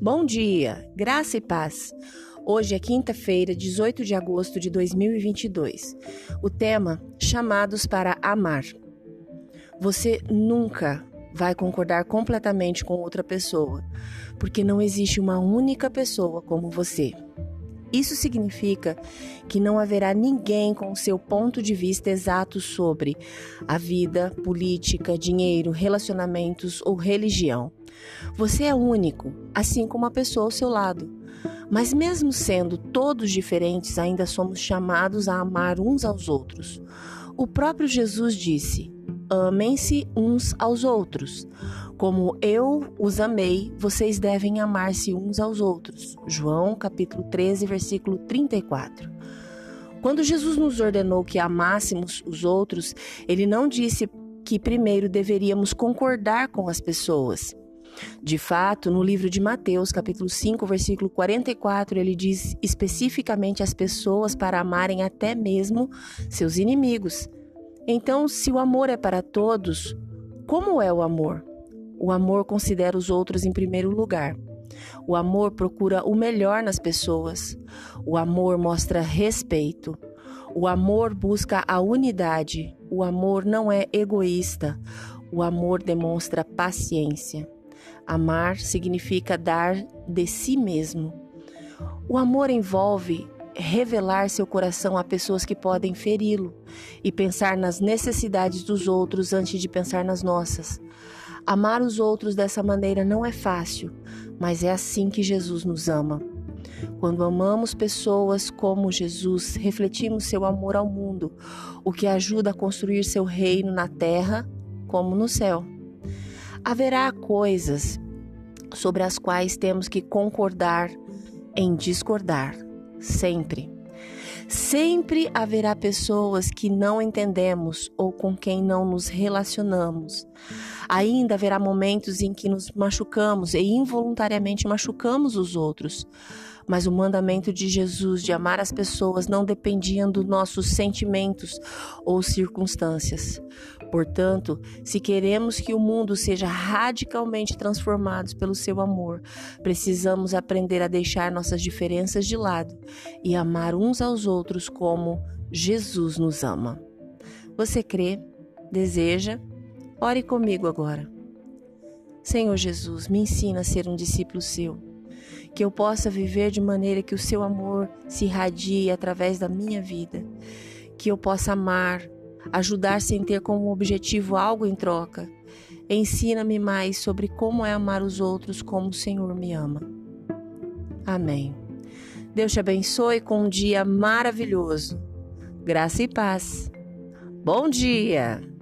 Bom dia, graça e paz. Hoje é quinta-feira, 18 de agosto de 2022. O tema: Chamados para Amar. Você nunca vai concordar completamente com outra pessoa, porque não existe uma única pessoa como você. Isso significa que não haverá ninguém com seu ponto de vista exato sobre a vida, política, dinheiro, relacionamentos ou religião. Você é único, assim como a pessoa ao seu lado. Mas, mesmo sendo todos diferentes, ainda somos chamados a amar uns aos outros. O próprio Jesus disse: Amem-se uns aos outros. Como eu os amei, vocês devem amar-se uns aos outros. João capítulo 13, versículo 34. Quando Jesus nos ordenou que amássemos os outros, ele não disse que primeiro deveríamos concordar com as pessoas. De fato, no livro de Mateus, capítulo 5, versículo 44, ele diz especificamente às pessoas para amarem até mesmo seus inimigos. Então, se o amor é para todos, como é o amor? O amor considera os outros em primeiro lugar. O amor procura o melhor nas pessoas. O amor mostra respeito. O amor busca a unidade. O amor não é egoísta. O amor demonstra paciência. Amar significa dar de si mesmo. O amor envolve revelar seu coração a pessoas que podem feri-lo e pensar nas necessidades dos outros antes de pensar nas nossas. Amar os outros dessa maneira não é fácil, mas é assim que Jesus nos ama. Quando amamos pessoas como Jesus, refletimos seu amor ao mundo, o que ajuda a construir seu reino na terra como no céu. Haverá coisas sobre as quais temos que concordar em discordar, sempre. Sempre haverá pessoas que não entendemos ou com quem não nos relacionamos. Ainda haverá momentos em que nos machucamos e involuntariamente machucamos os outros. Mas o mandamento de Jesus de amar as pessoas não dependia dos nossos sentimentos ou circunstâncias. Portanto, se queremos que o mundo seja radicalmente transformado pelo seu amor, precisamos aprender a deixar nossas diferenças de lado e amar uns aos outros como Jesus nos ama. Você crê? Deseja? Ore comigo agora. Senhor Jesus, me ensina a ser um discípulo seu que eu possa viver de maneira que o seu amor se irradie através da minha vida, que eu possa amar, ajudar sem ter como objetivo algo em troca. Ensina-me mais sobre como é amar os outros como o Senhor me ama. Amém. Deus te abençoe com um dia maravilhoso. Graça e paz. Bom dia!